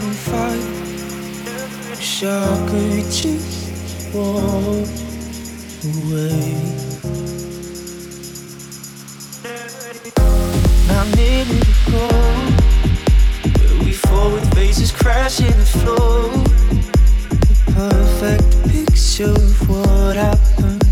fight. Wish I could just walk away. Not to go where we fall with faces crashing the floor. The perfect picture of what happened.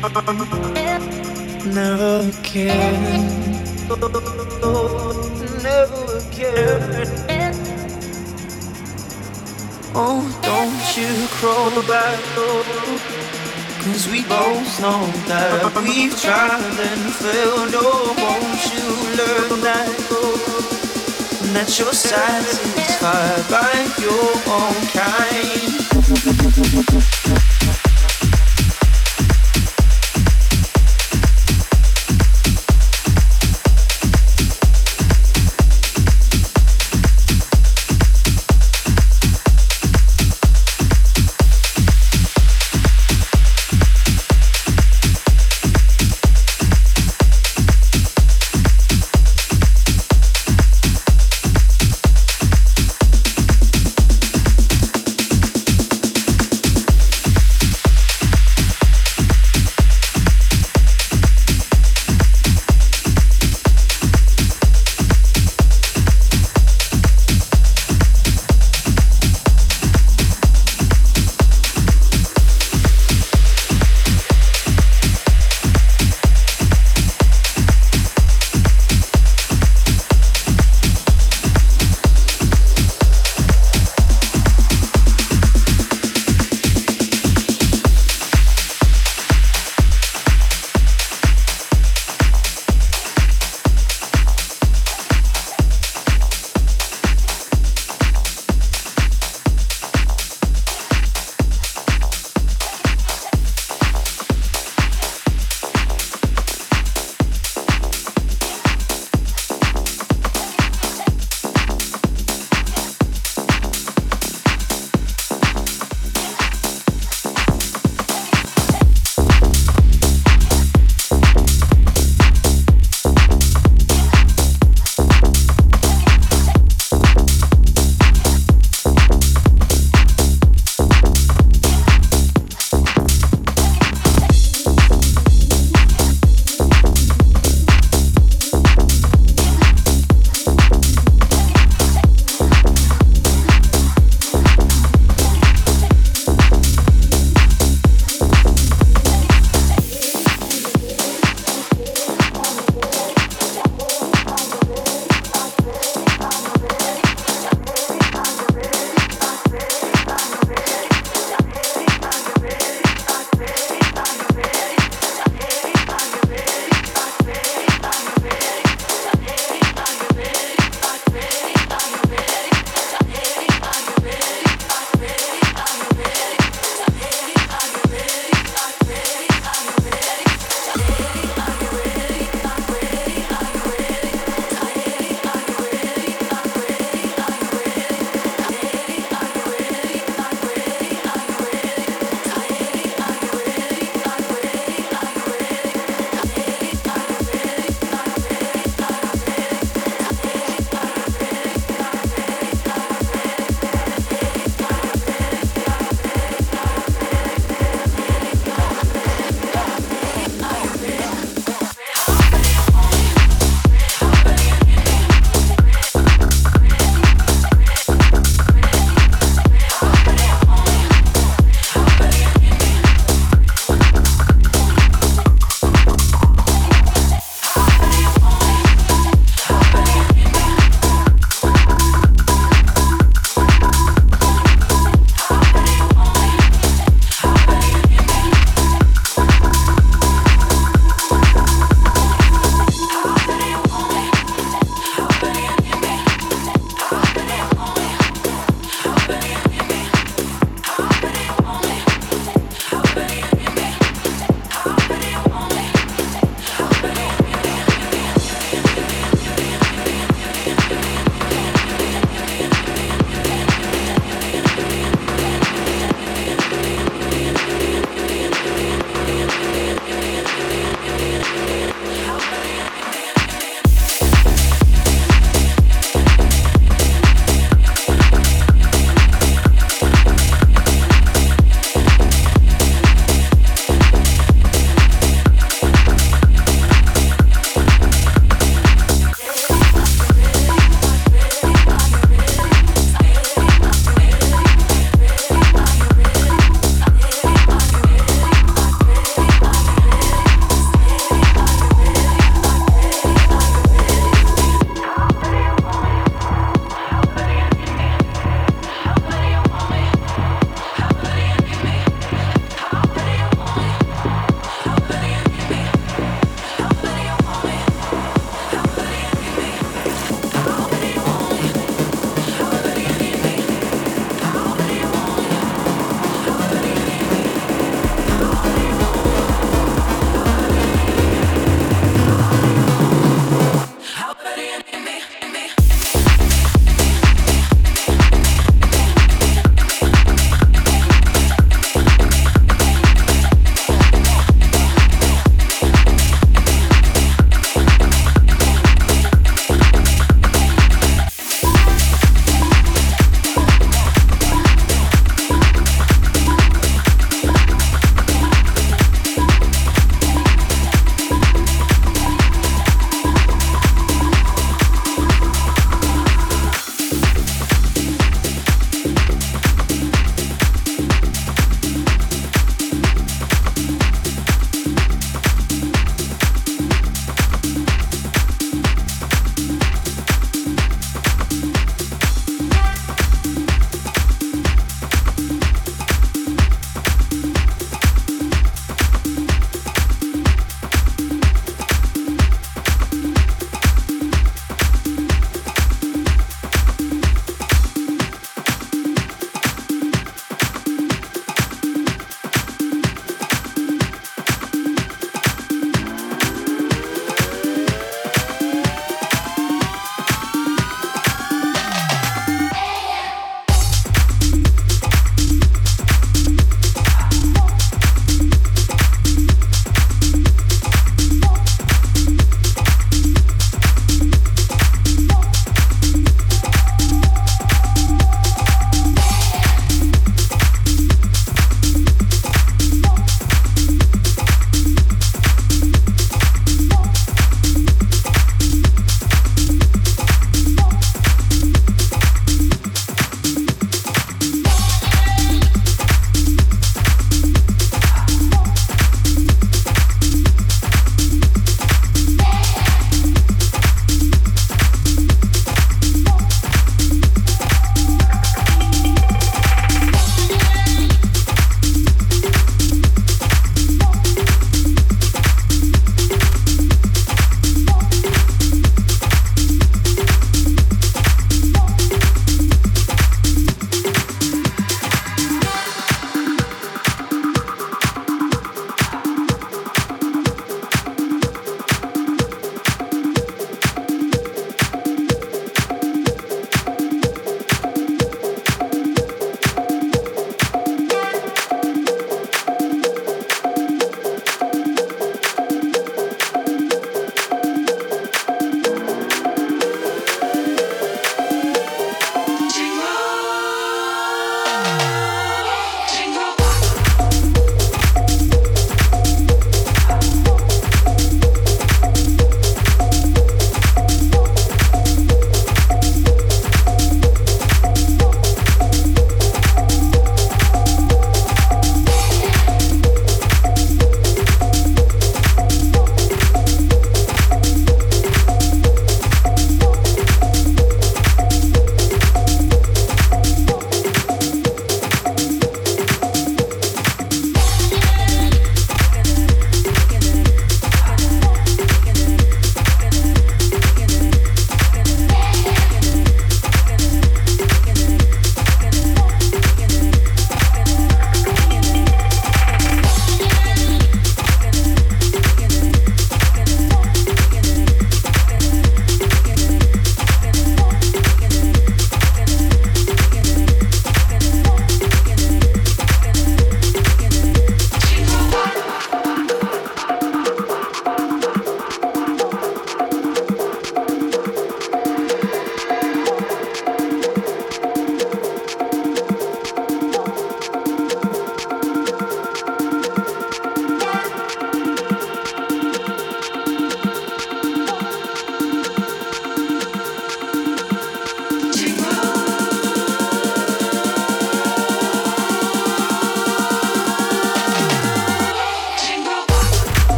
Never again. Oh, don't you crawl back. Cause we both know that we've tried and failed. Oh, won't you learn that? That you're satisfied by your own kind.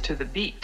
To the beat.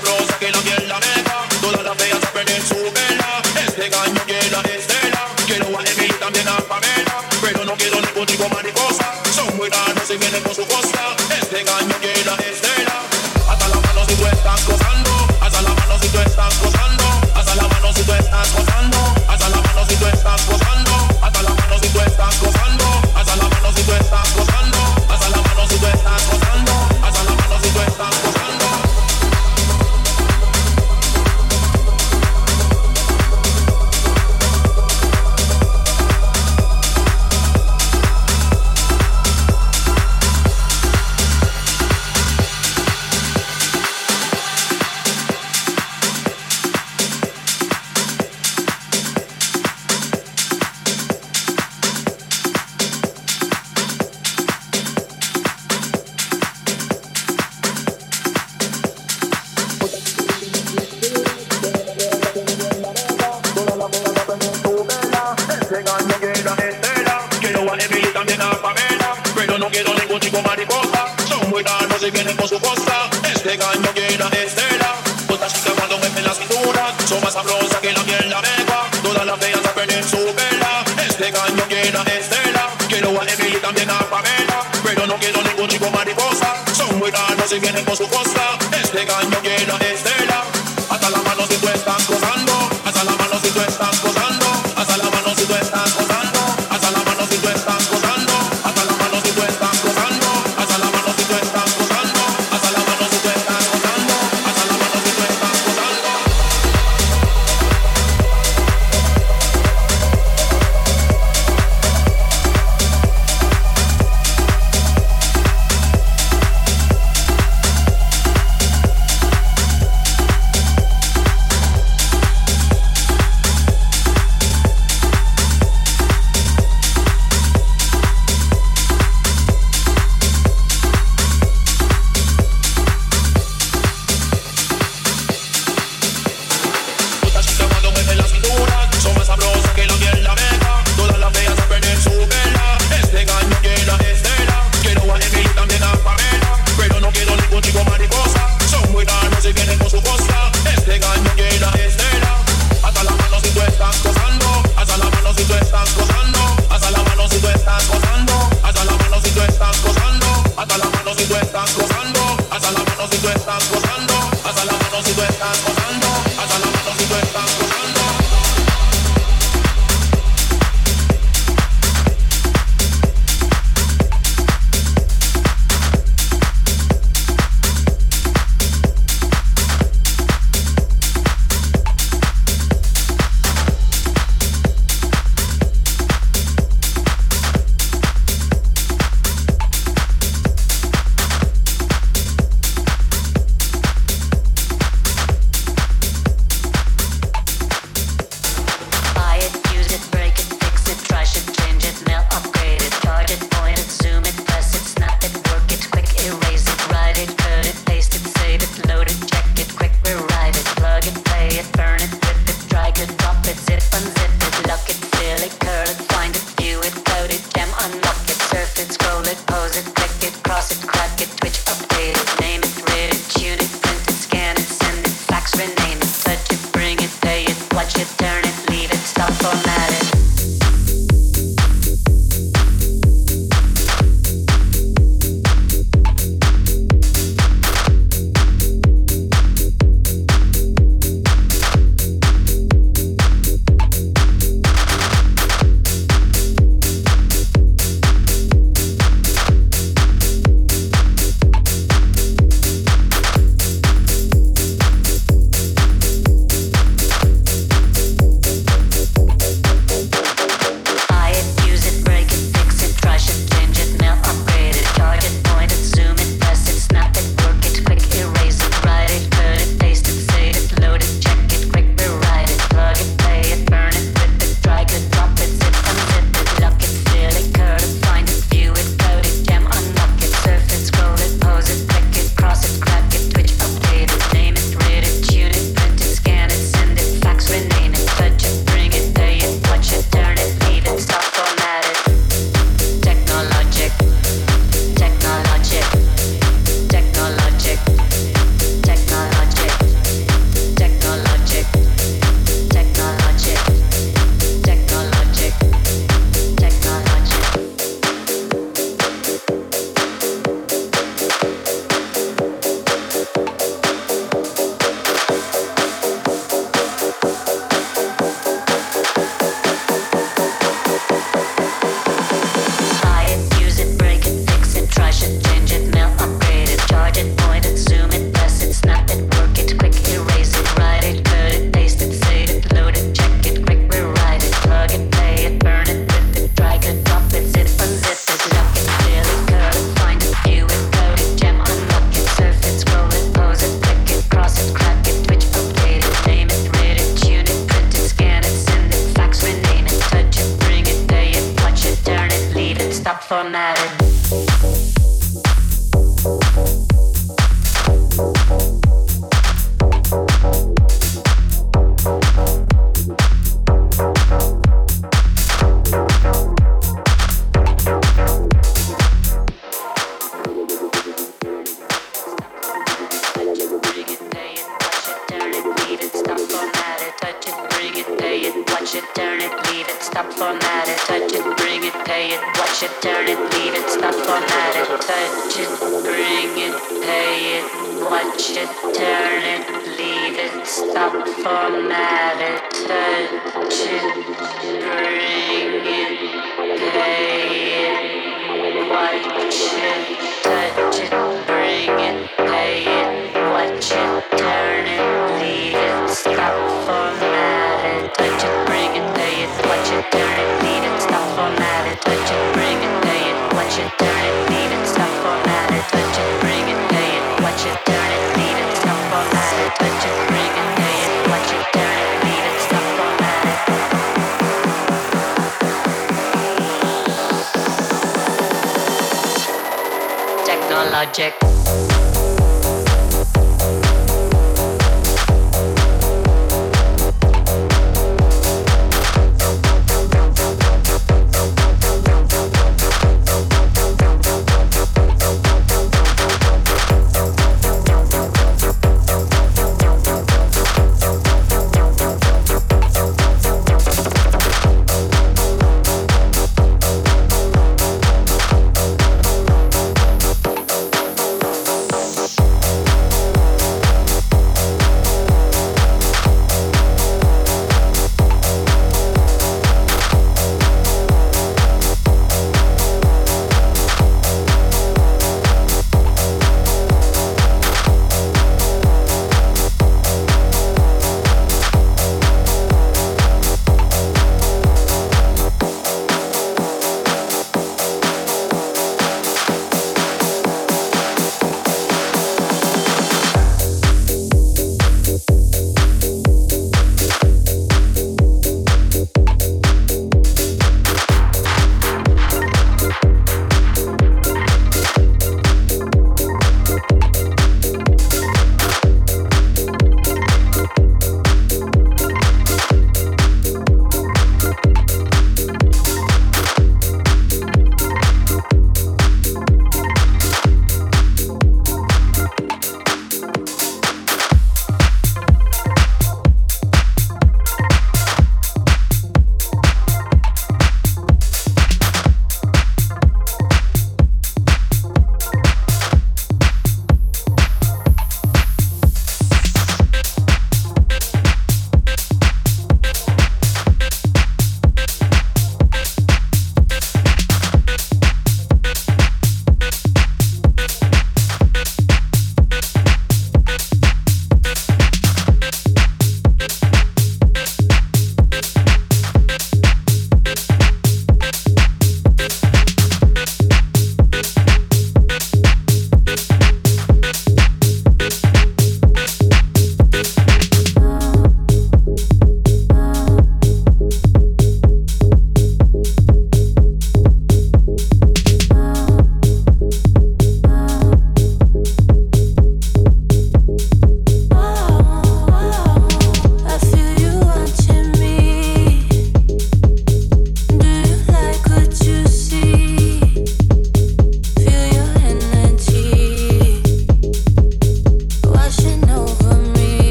sabrosa que stop for nothing.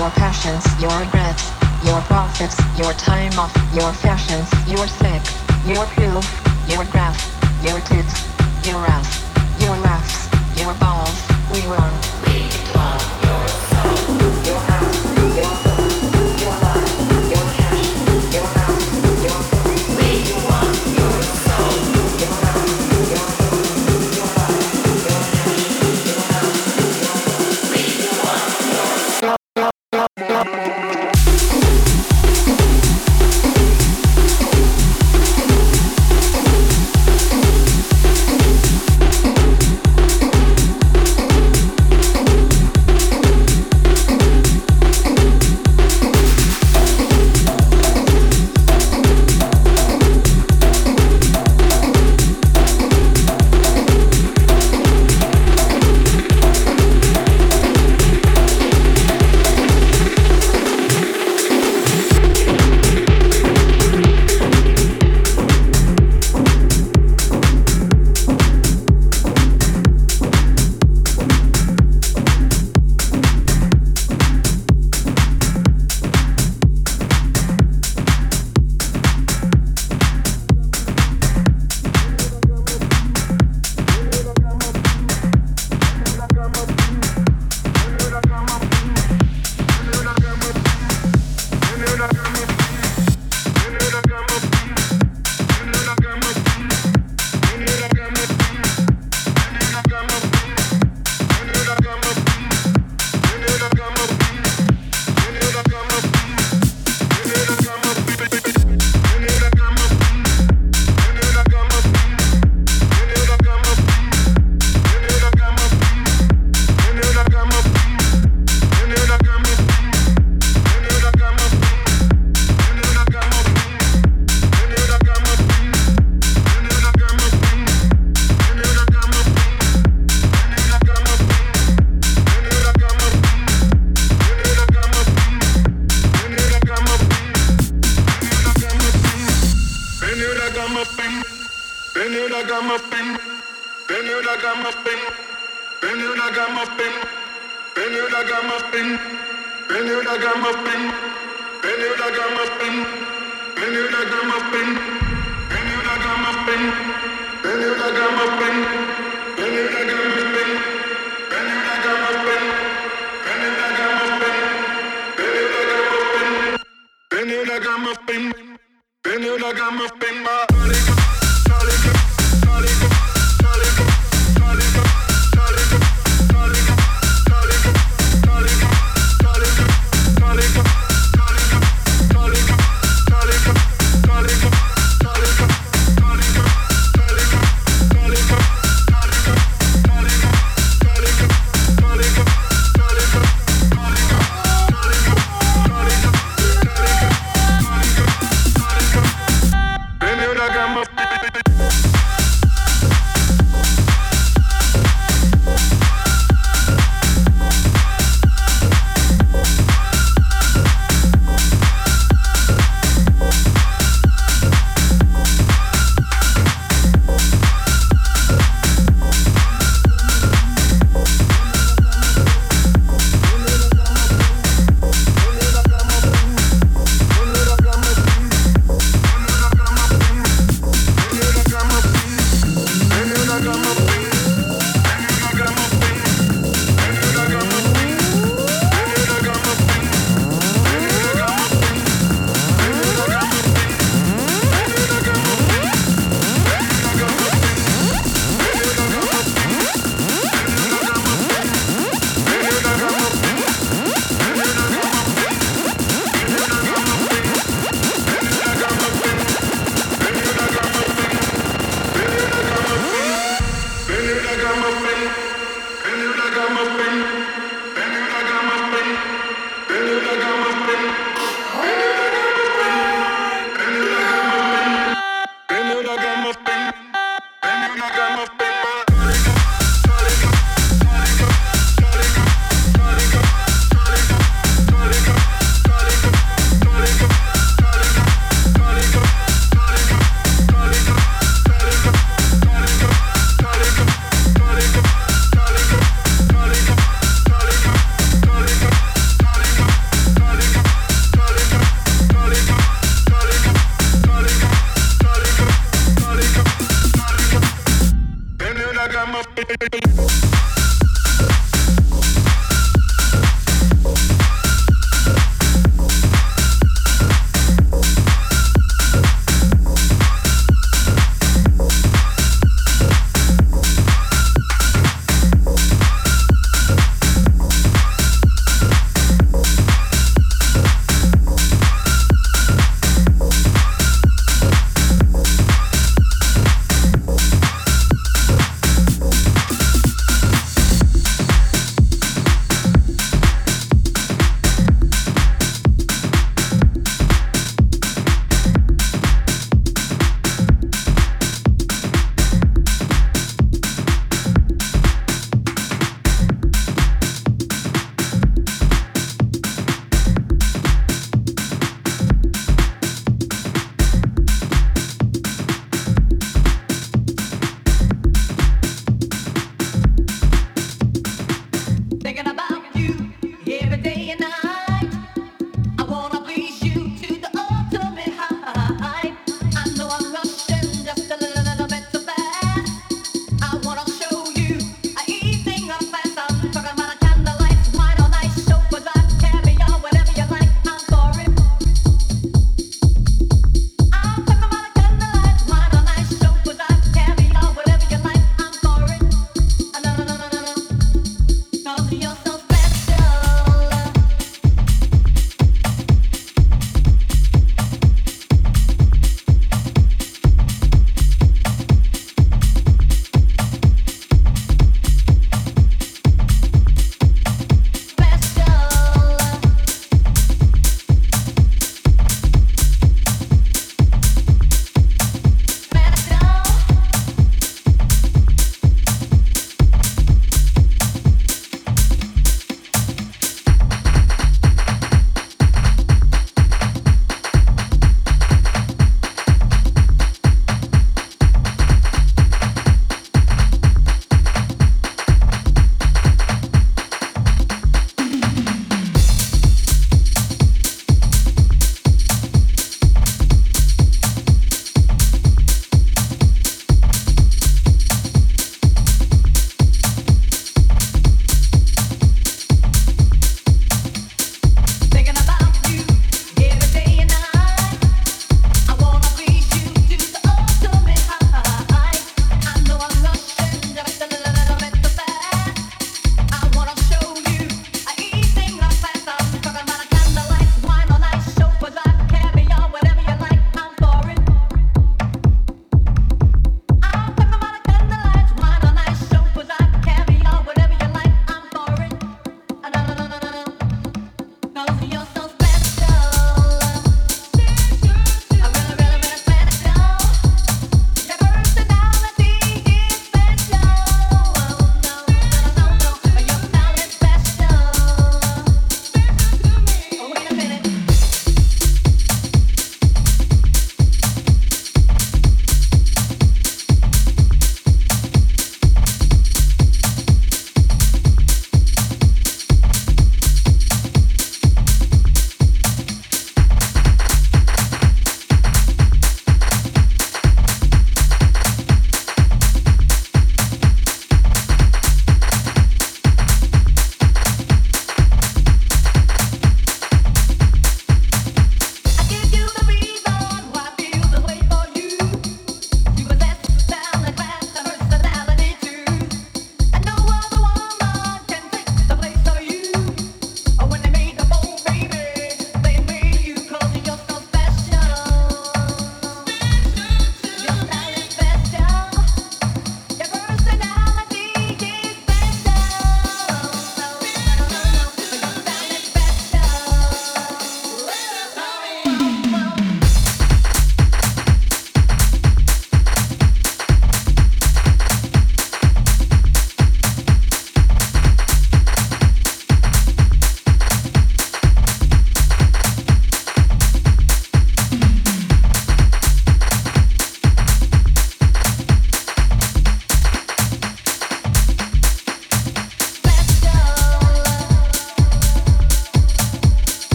Your passions, your regrets, your profits, your time off, your fashions, your sex, your pill, your graph, your tits, your ass, your laughs, your balls. We run. We run